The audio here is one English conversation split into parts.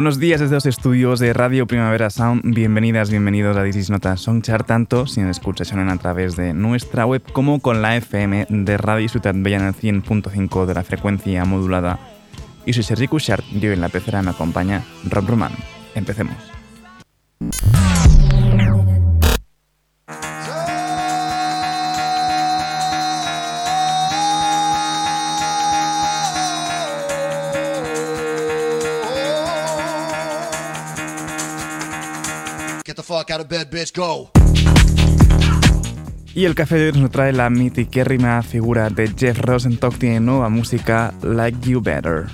Buenos días desde los estudios de Radio Primavera Sound. Bienvenidas, bienvenidos a This Nota Songchart, tanto si nos escuchan a través de nuestra web como con la FM de Radio Ciutat Bella en el 100.5 de la frecuencia modulada. Y soy Sergi Cushart y hoy en la pecera me acompaña Rob Roman. Empecemos. Y el café de hoy nos trae la mitiquérrima figura de Jeff Rosenstock, tiene nueva música Like You Better.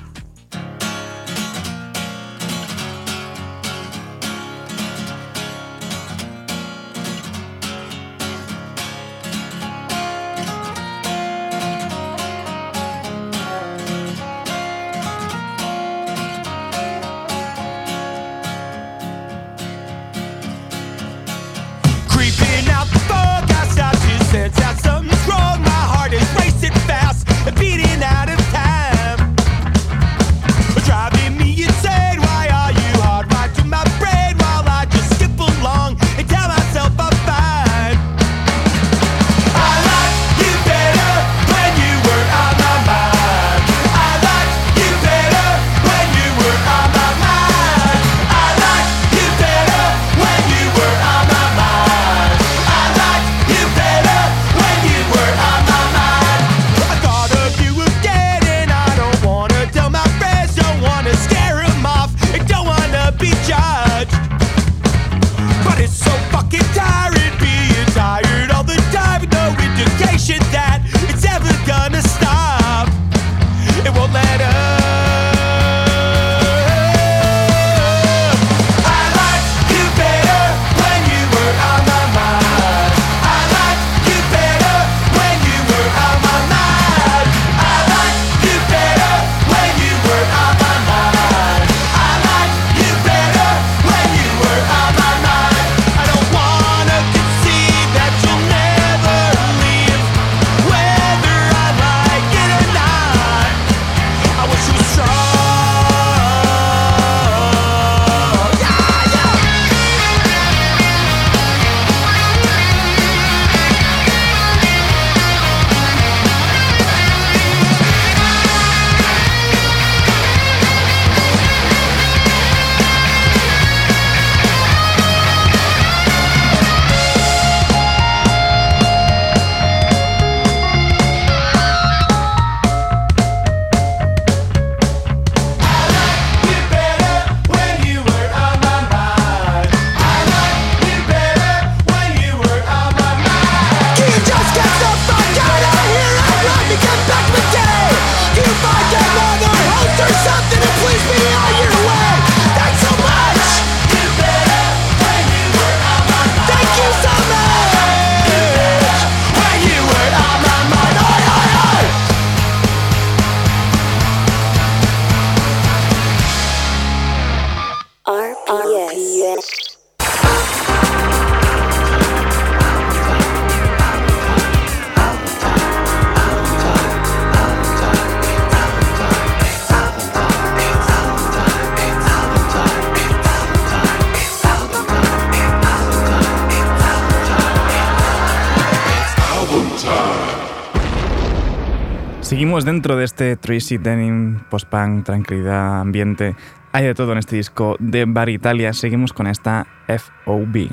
Dentro de este Tracy Denim, post-punk, tranquilidad, ambiente. Hay de todo en este disco de Bar Italia. Seguimos con esta FOB.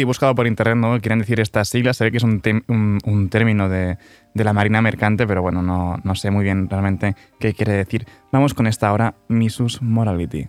He buscado por internet, ¿no? Quieren decir estas siglas, se ve que es un, un, término de, de, la marina mercante, pero bueno, no, no sé muy bien realmente qué quiere decir. Vamos con esta ahora, Misus Morality.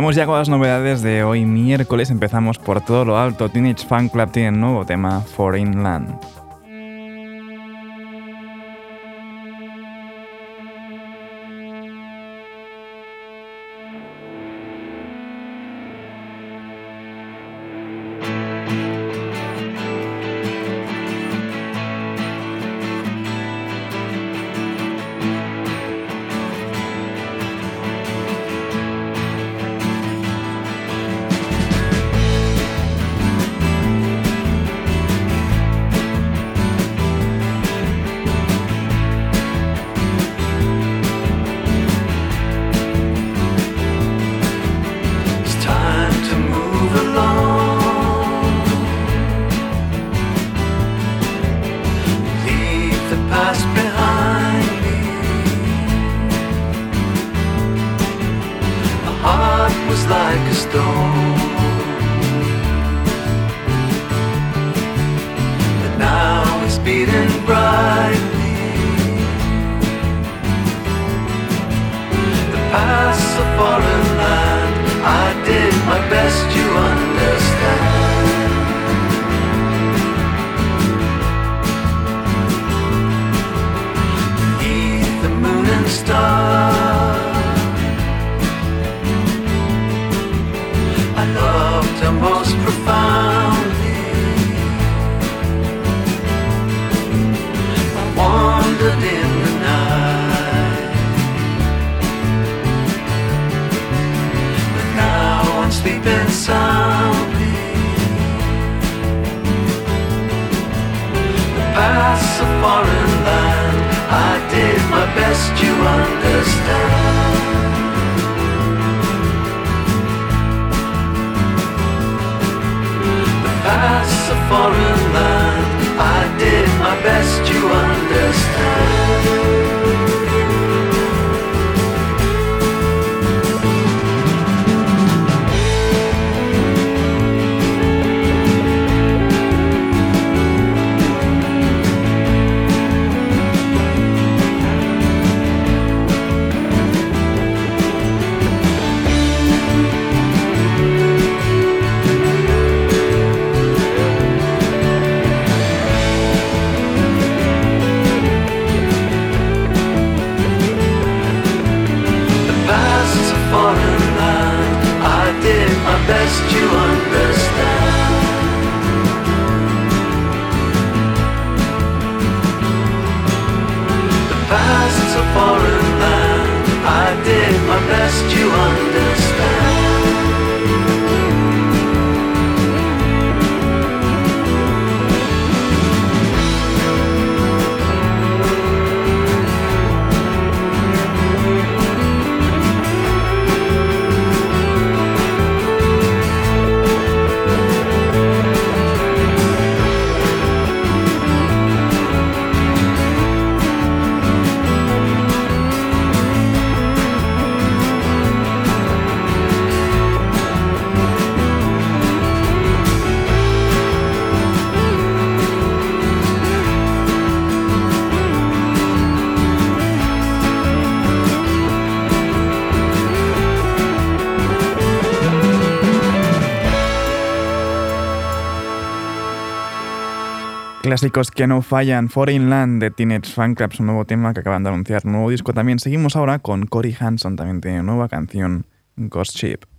vamos ya con las novedades de hoy miércoles. Empezamos por todo lo alto. Teenage Fan Club tiene nuevo tema, Foreign Land. clásicos que no fallan, Foreign Land de Teenage Fan Club, un nuevo tema que acaban de anunciar, un nuevo disco también. Seguimos ahora con Cory Hanson, también tiene nueva canción, Ghost Ship.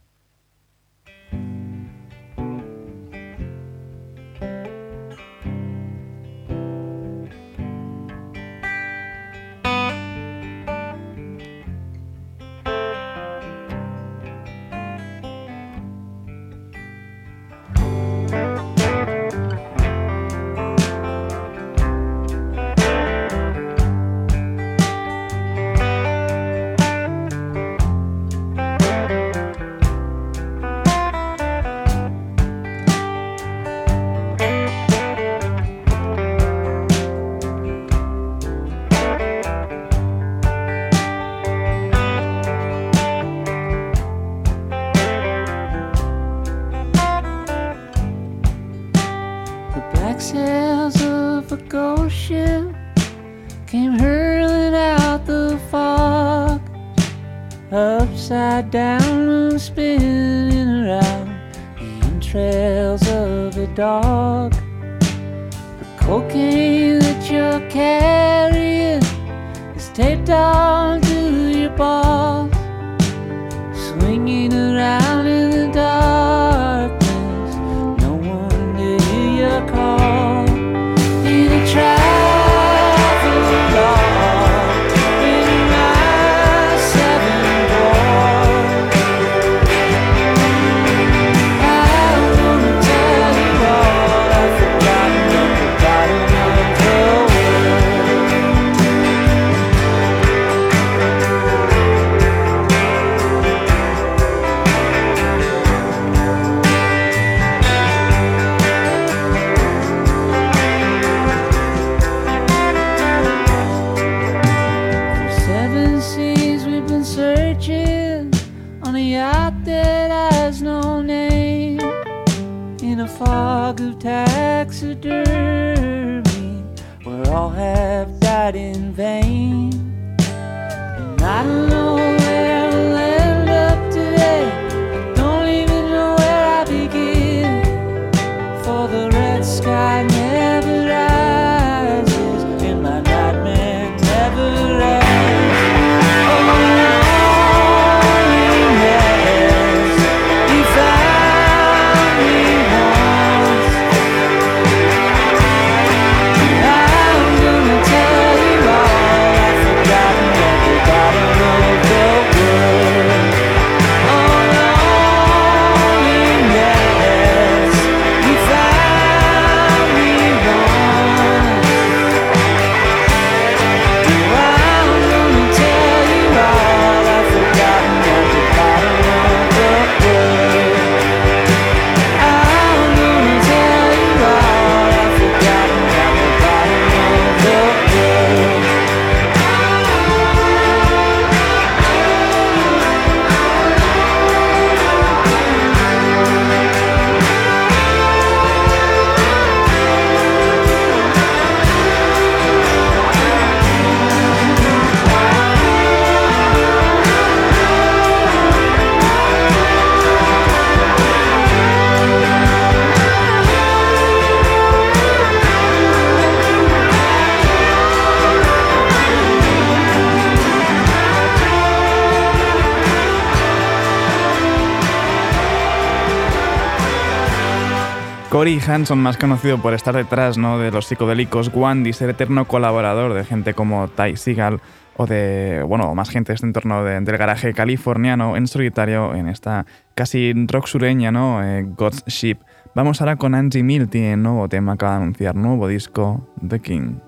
Cory Hanson, más conocido por estar detrás ¿no? de los psicodélicos Wandy, ser eterno colaborador de gente como Ty Seagal o de, bueno, más gente de este entorno de- del garaje californiano en solitario en esta casi rock sureña, ¿no? Eh, God's Ship. Vamos ahora con Angie Milty, el nuevo tema acaba de anunciar, nuevo disco, The King.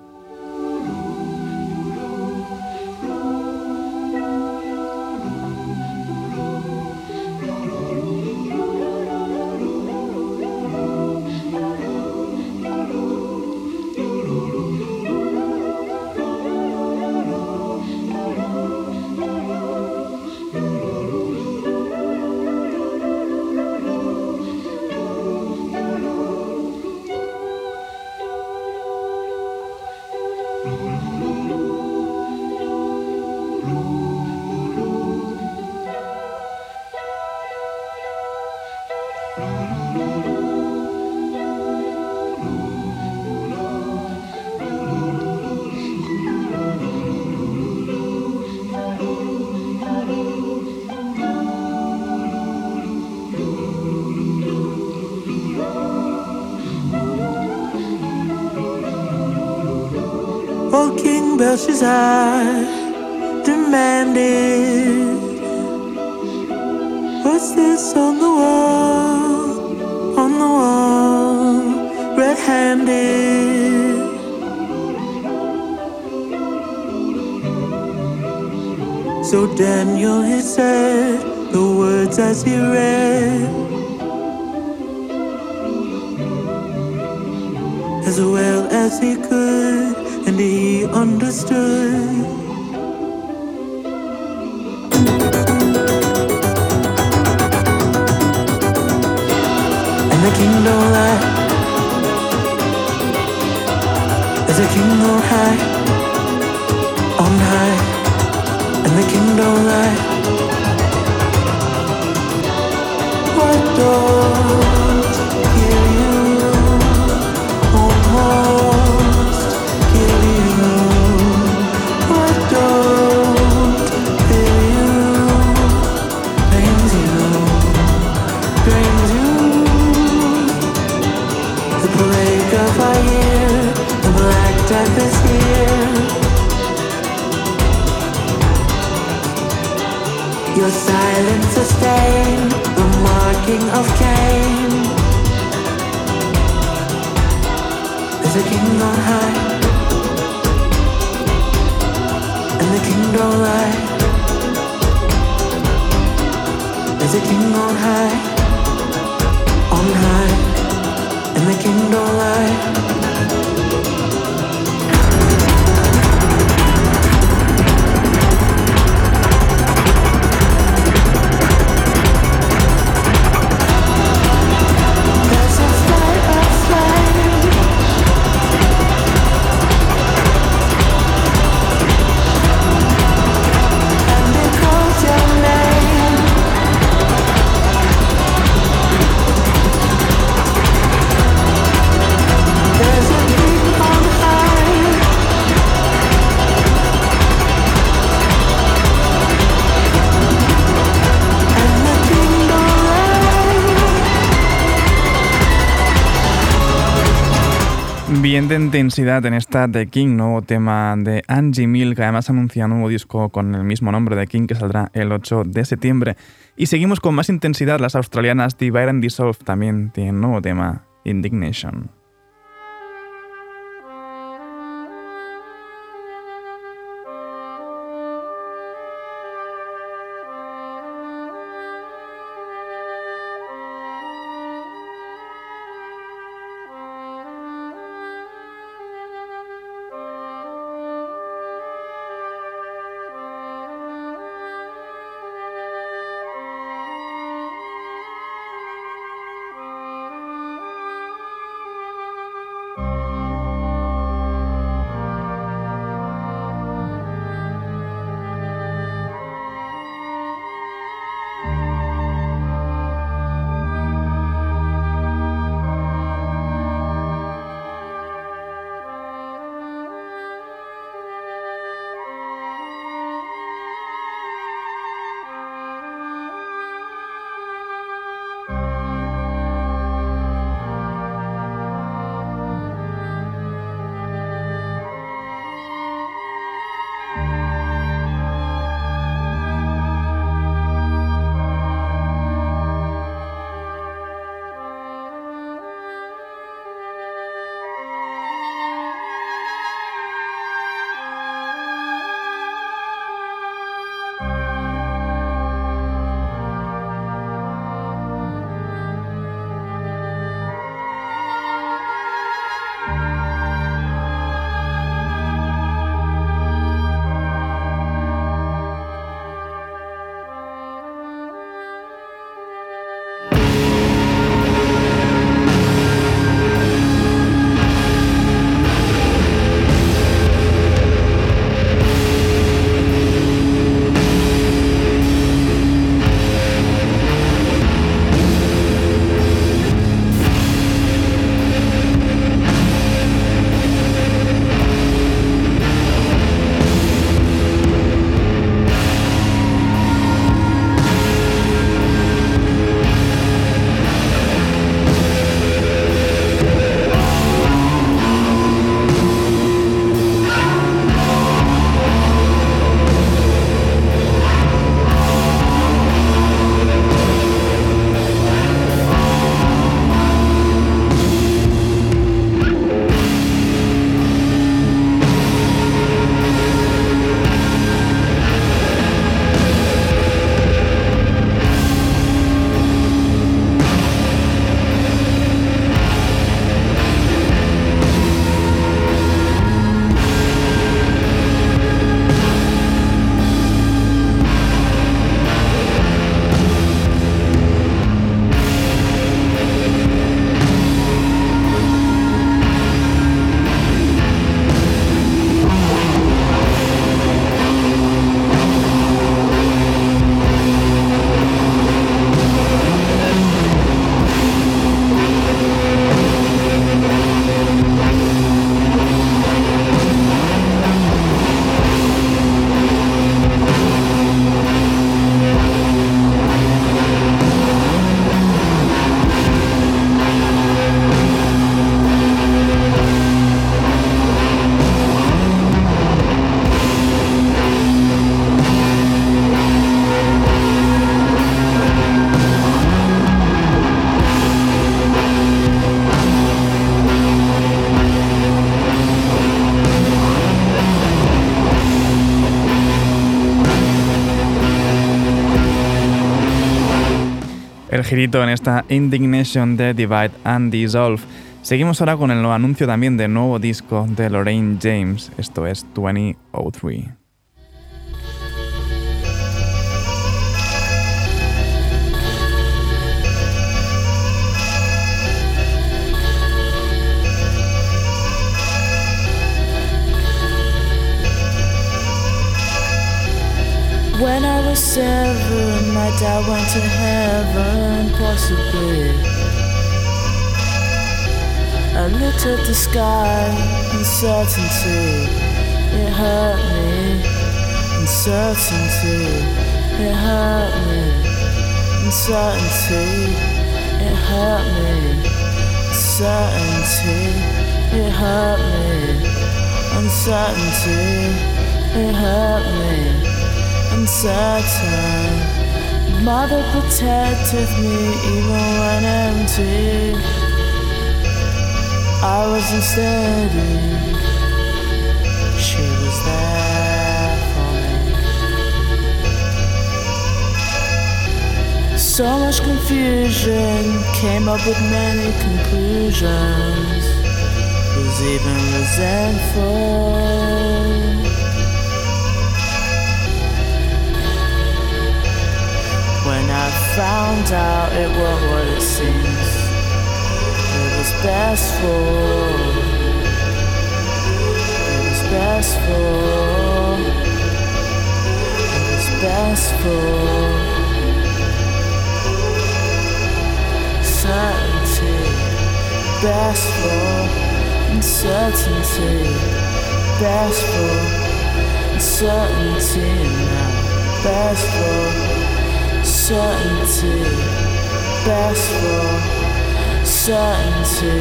Don't lie. There's a king on high, on high, and the king don't lie. What don't marking of Cain. There's a king on high, and the king don't lie. There's a king on high, Ambiente intensidad en esta The King, nuevo tema de Angie Mill, que además anuncia un nuevo disco con el mismo nombre de King que saldrá el 8 de septiembre. Y seguimos con más intensidad, las australianas Divide and Dissolve también tienen nuevo tema, Indignation. Girito en esta Indignation de Divide and Dissolve. Seguimos ahora con el anuncio también del nuevo disco de Lorraine James, esto es 2003. When I was seven, I went to heaven, possibly. I looked at the sky, uncertainty, it hurt me. Uncertainty, it hurt me. Uncertainty, it hurt me. Uncertainty, it hurt me. Uncertainty, it hurt me. Uncertainty. Mother protected me even when empty. I wasn't steady. She was there for me. So much confusion came up with many conclusions. Was even resentful. found out it was what it seems. It was best for. It was best for. It was best for. Certainty, best for uncertainty, best for uncertainty now, best for certainty, best for certainty,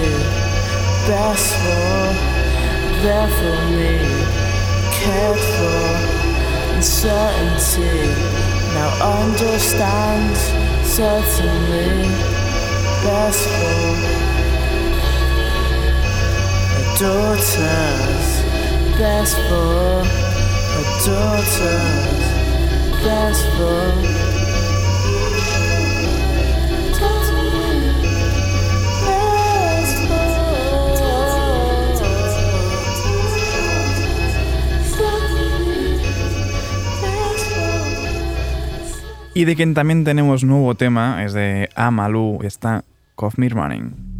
best for there for me, cared for uncertainty. Now understand certainly, best for my daughters, best for my daughters, best for. Y de quien también tenemos nuevo tema es de Amalu, está Coffee Running.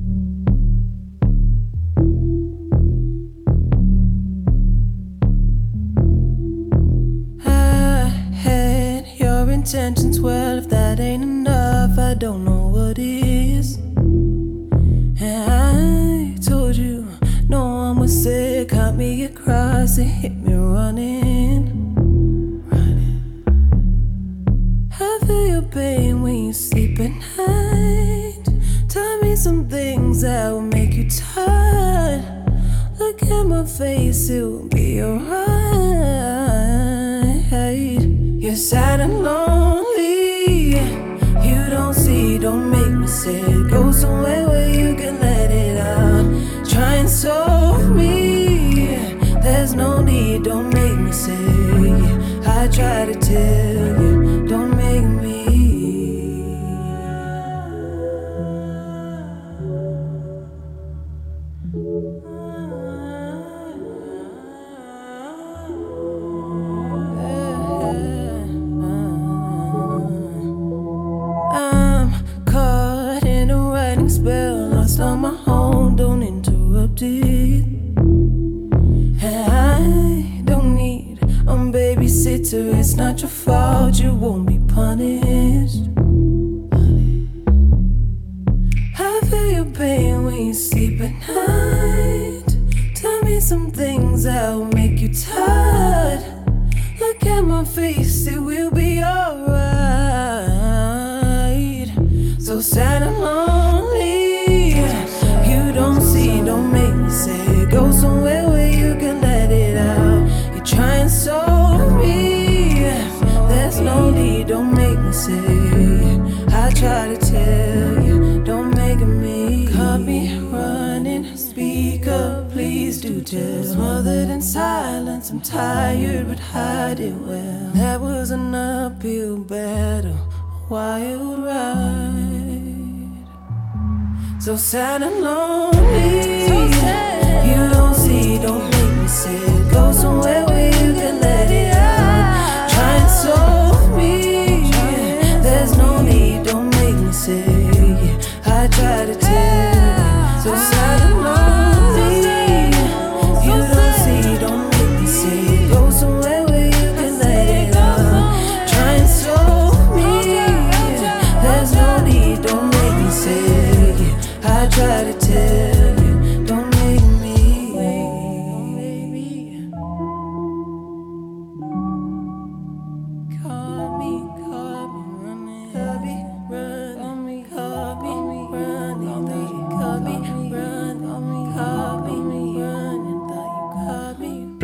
face, it'll be alright. You're sad and lonely. You don't see, don't make me sad. Go somewhere.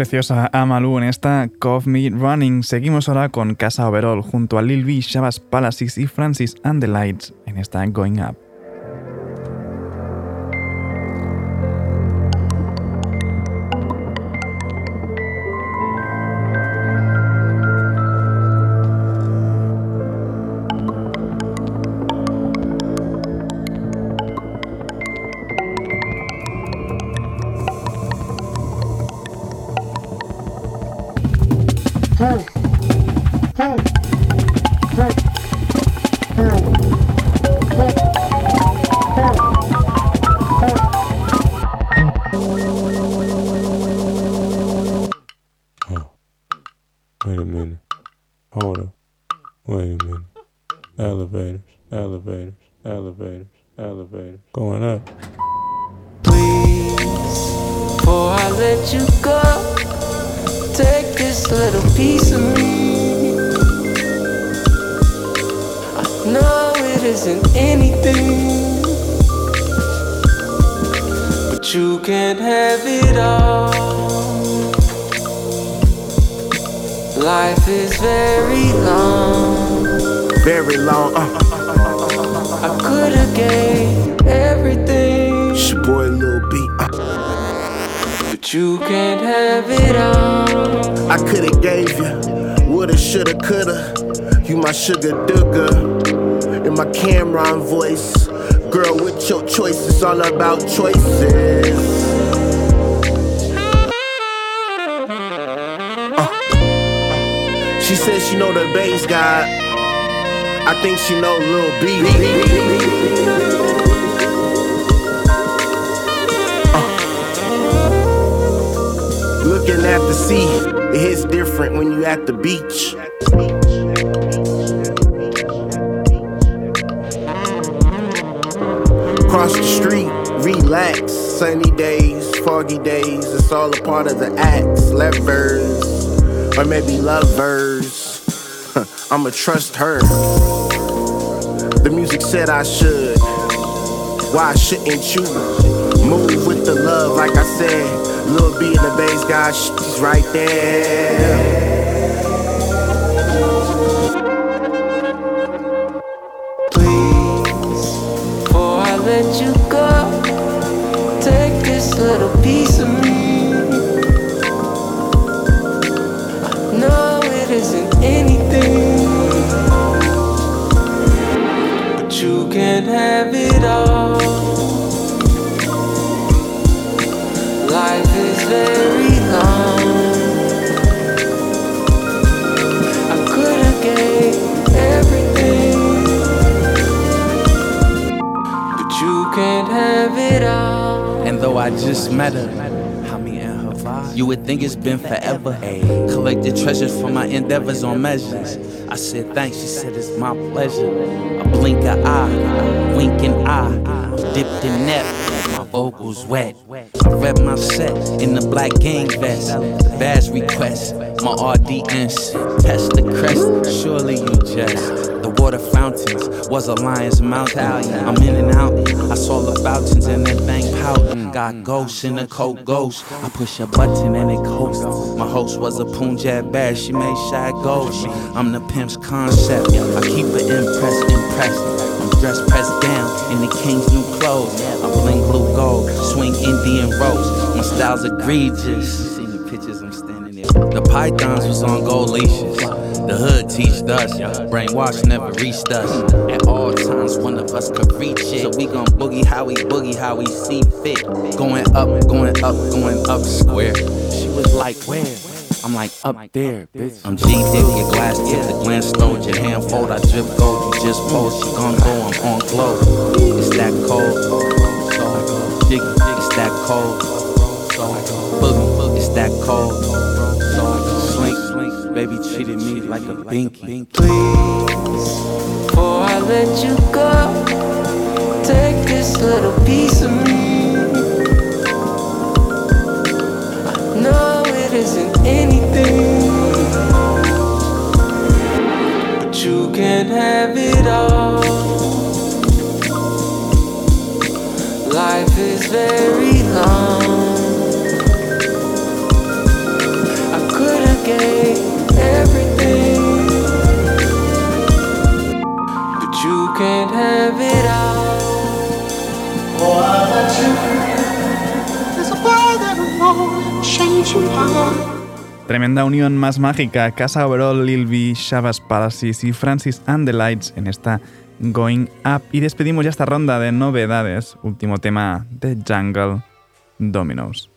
Preciosa Amalu en esta Cove Me Running. Seguimos ahora con Casa Overall junto a Lil B, Shabazz Palaces y Francis and the Lights en esta Going Up. Your boy Lil B. Uh, but you can't have it all. I coulda gave you, woulda, shoulda, coulda. You my sugar dooker. In my Cameron voice. Girl, with your choices, all about choices. Uh, she says she know the bass guy. I think she know Lil B. Looking at the sea, it hits different when you at the beach. Cross the street, relax. Sunny days, foggy days, it's all a part of the act. Levers, or maybe lovers. I'ma trust her. The music said I should. Why shouldn't you move with the love? Like I said, Lil B and the bass guy, she's right there. Please, before I let you go, take this little piece of me. I know it isn't anything, but you can't have it all. Have it all. And though I just met her, me and her vibe, you would think it's been forever. Collected treasures for my endeavors on measures. I said thanks, she said it's my pleasure. A blink of eye, wink an eye, dipped in net. My vocals wet. I read my set in the black gang vest. Badge request, my audience. Test the crest, surely you just. The water fountains was a lion's mouth. I'm in and out. I saw the fountains and that thing pouting. Got ghosts in the coat ghost. I push a button and it coasts. My host was a Punjab bear. She made shy ghosts. I'm the pimp's concept. I keep it impressed, impressed. I'm dressed pressed down in the king's new clothes. I'm bling blue gold, swing Indian rose. My style's egregious. Seen the pictures, I'm standing there. The pythons was on gold leashes. The hood teached us, brainwash never reached us. At all times, one of us could reach it. So we gon' boogie how we boogie, how we see fit. Going up, going up, going up square. She was like, where? I'm like, up there, bitch. I'm G Diddy, your glass tip, the glance stole your hand fold. I drip gold, you just pose. She gon' go, I'm on glow. It's that cold. It's that cold. Boogie, it's that cold. Baby treated me like a binky. Please, before I let you go, take this little piece of me. I know it isn't anything, but you can't have it all. Life is very long. Tremenda unión más mágica, Casa Overall, Lil B, Shabazz Palaces y Francis and the Lights en esta Going Up. Y despedimos ya esta ronda de novedades. Último tema de Jungle Dominoes.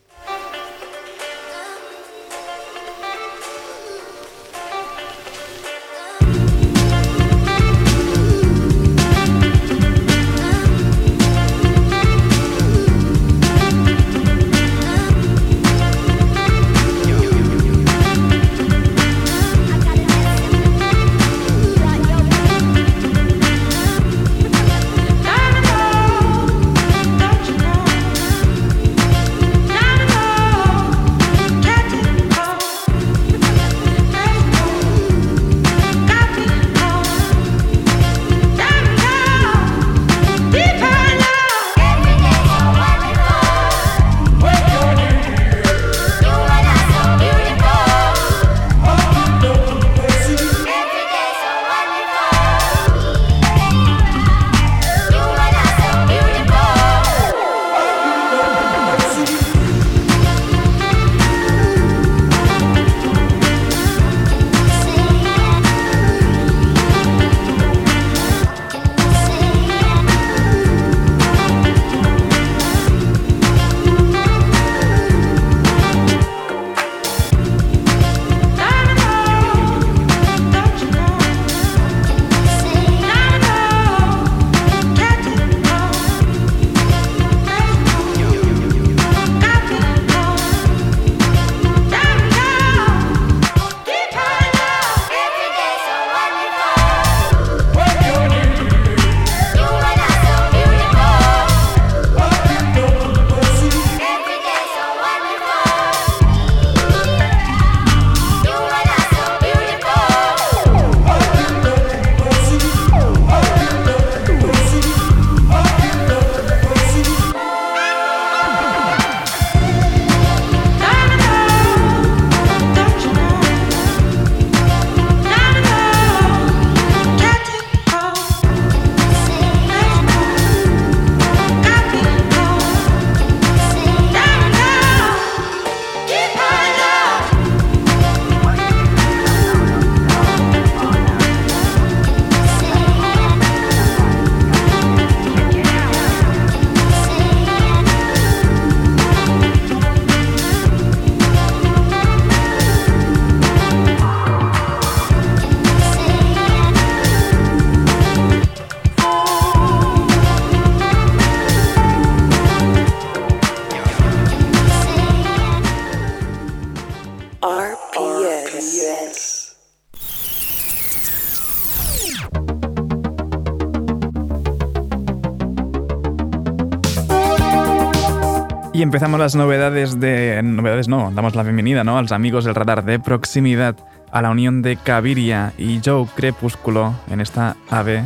Y empezamos las novedades de... Novedades no, damos la bienvenida ¿no? a los amigos del radar de proximidad a la unión de Caviria y Joe Crepúsculo en esta ave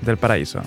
del paraíso.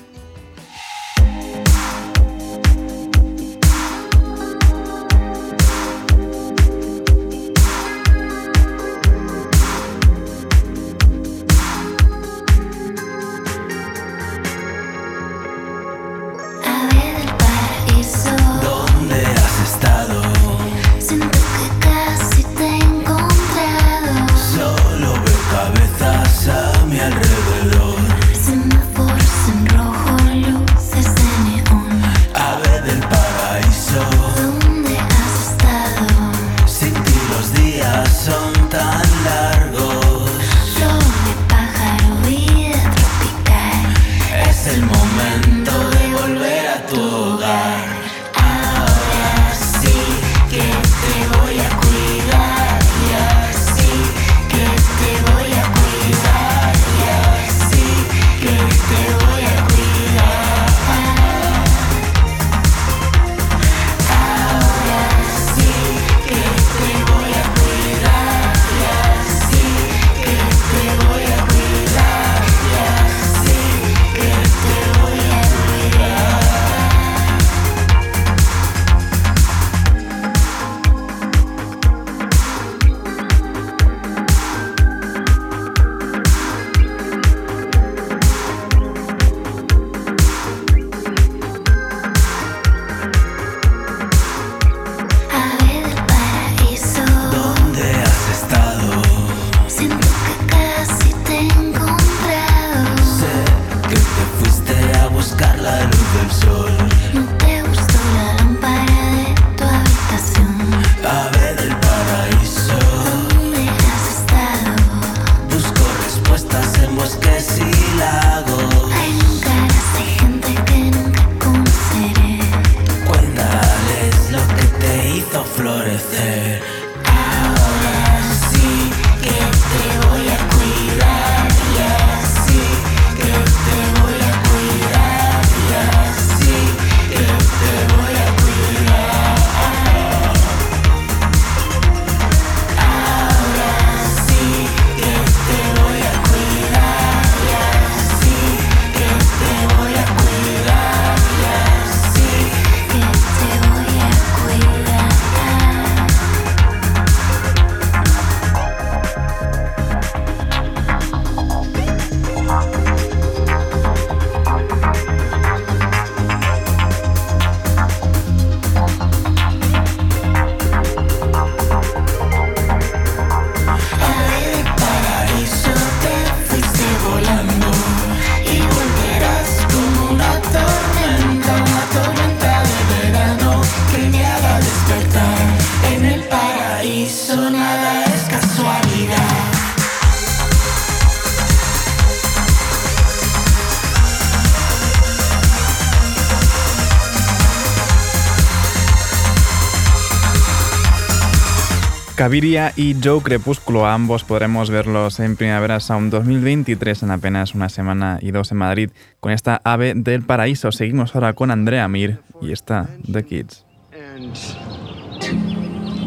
Caviria y Joe Crepúsculo, ambos podremos verlos en Primavera Sound 2023 en apenas una semana y dos en Madrid. Con esta ave del paraíso seguimos ahora con Andrea Mir y esta The Kids. And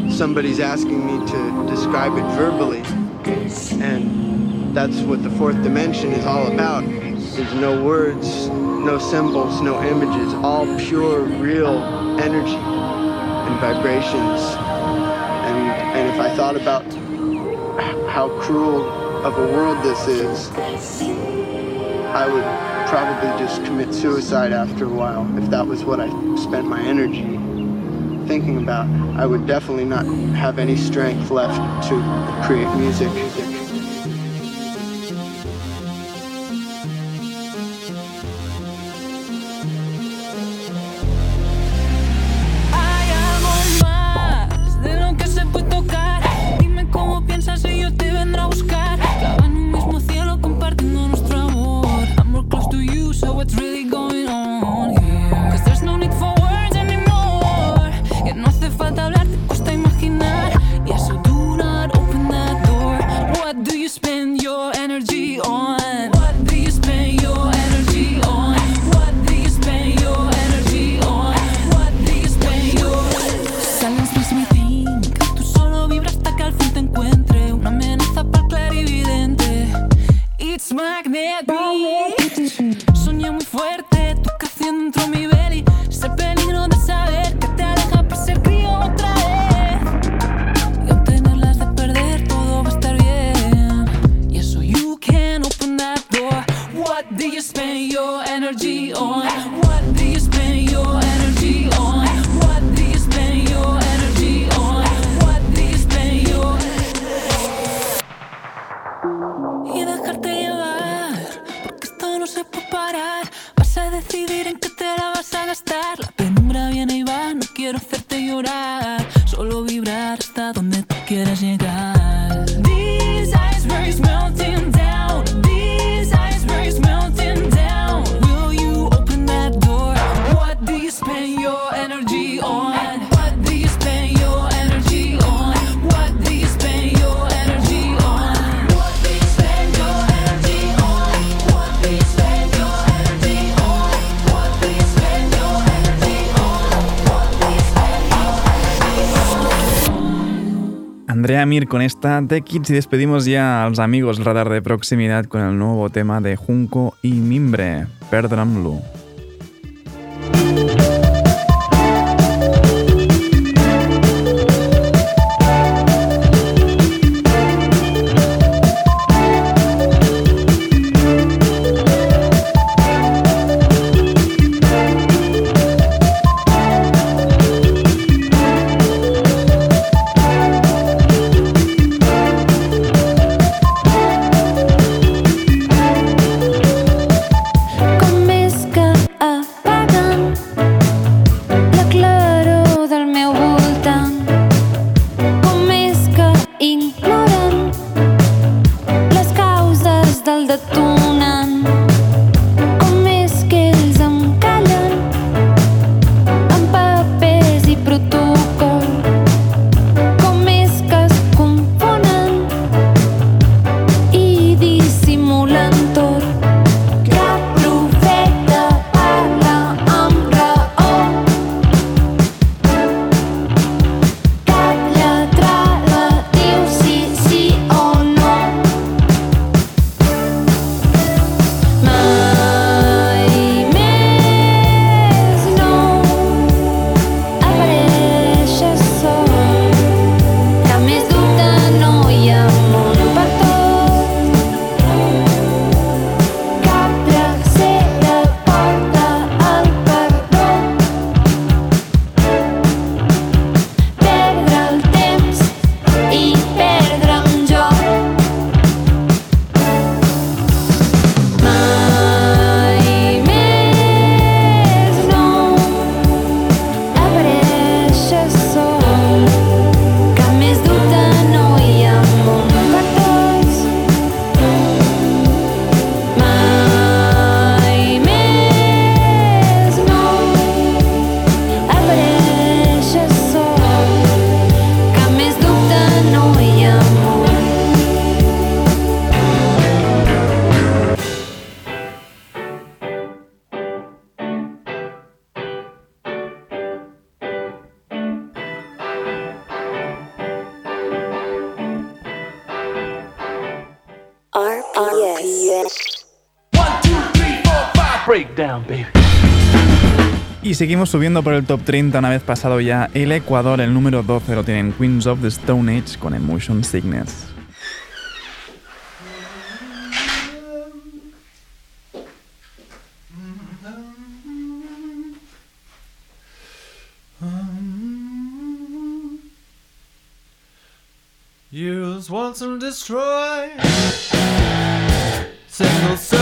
somebody's asking me to describe it verbally, and that's what the fourth dimension is all about. There's no words, no symbols, no images, all pure, real energy and vibrations. if I thought about how cruel of a world this is, I would probably just commit suicide after a while if that was what I spent my energy thinking about. I would definitely not have any strength left to create music. con esta Tech Kids y despedimos ya a los amigos Radar de Proximidad con el nuevo tema de Junco y Mimbre, Perdramlu. Seguimos subiendo por el top 30 una vez pasado ya el Ecuador, el número 12 lo tienen Queens of the Stone Age con Emotion Sickness. Use destroy. Of.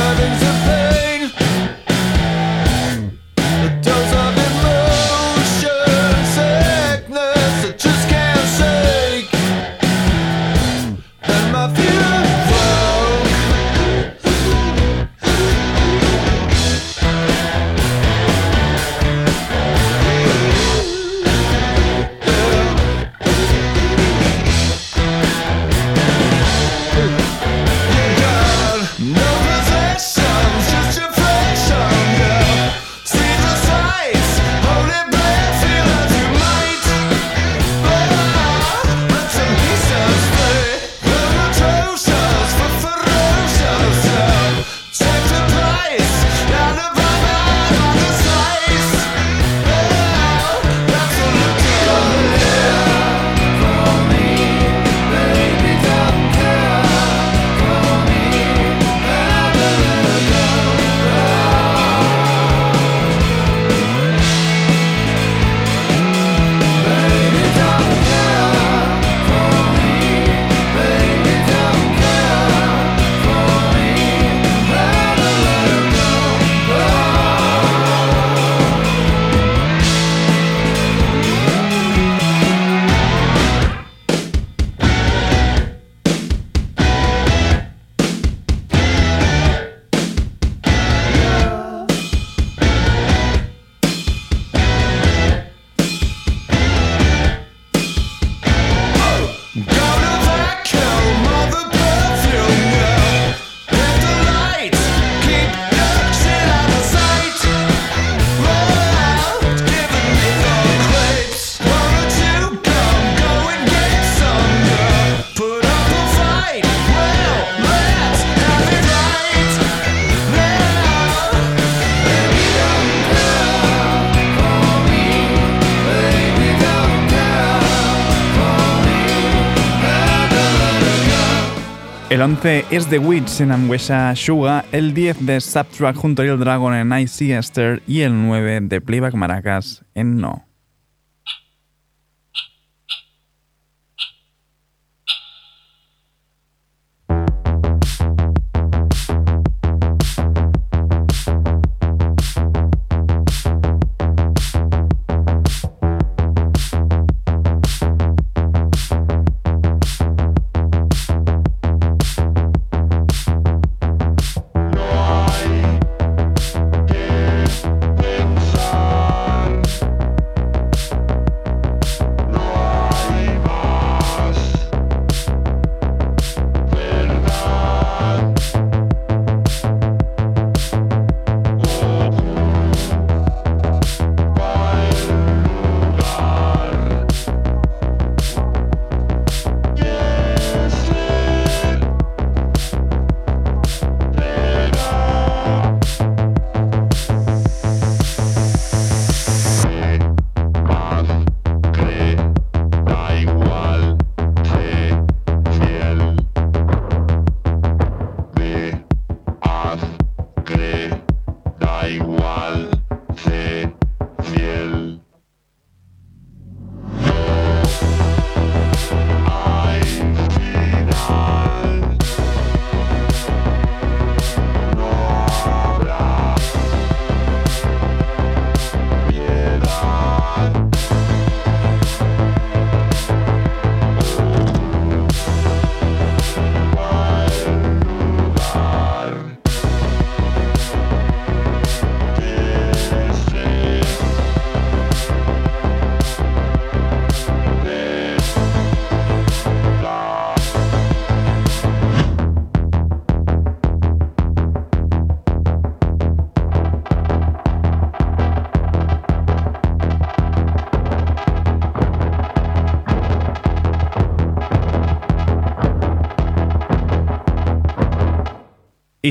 11 es The Witch en Amwesha Suga, el 10 de Subtrack junto a el Dragon en I See Esther y el 9 de Playback Maracas en No.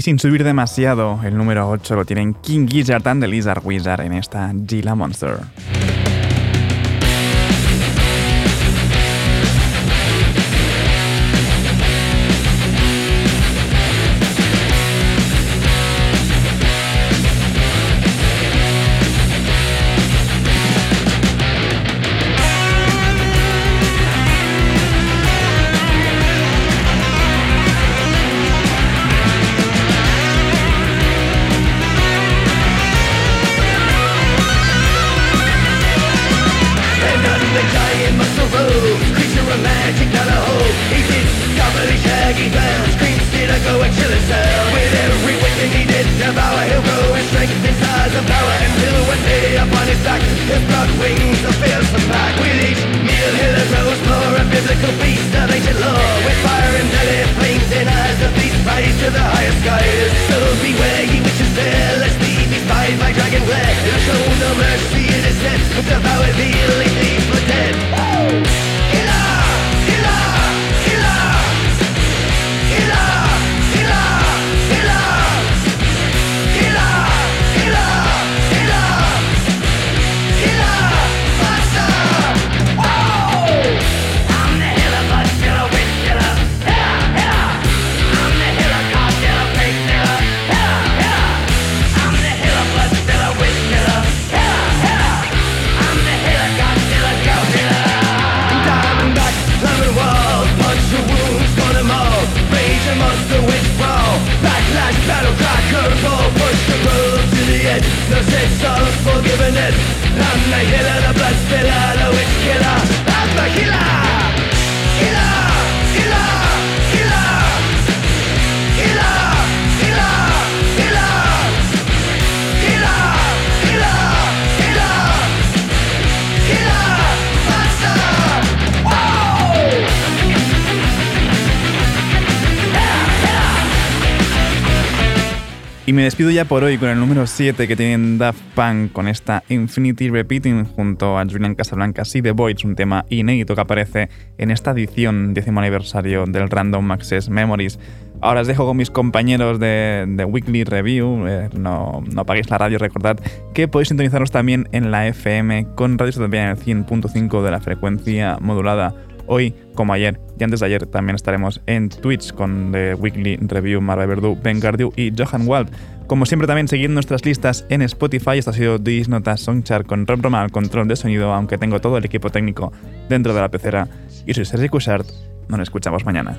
Sin subir demasiado, el número 8 lo tienen King Gizzard and the Lizard Wizard en esta Gila Monster. Y me despido ya por hoy con el número 7 que tienen Daft Punk con esta Infinity Repeating junto a Julian Casablanca See the Voids, un tema inédito que aparece en esta edición décimo aniversario del Random Access Memories. Ahora os dejo con mis compañeros de, Weekly Review. Eh, no, no apaguéis la radio, recordad que podéis sintonizaros también en la FM con Radio Utopía en el 100.5 de la frecuencia modulada. Hoy, como ayer y antes de ayer, también estaremos en Twitch con The Weekly Review, Marva Verdú, Ben Gardiu y Johan Wald. Como siempre, también seguid nuestras listas en Spotify. Esto ha sido Dis Notas Songchart con Rob Roma al control de sonido, aunque tengo todo el equipo técnico dentro de la pecera. Y soy Sergi Cushart. Nos escuchamos mañana.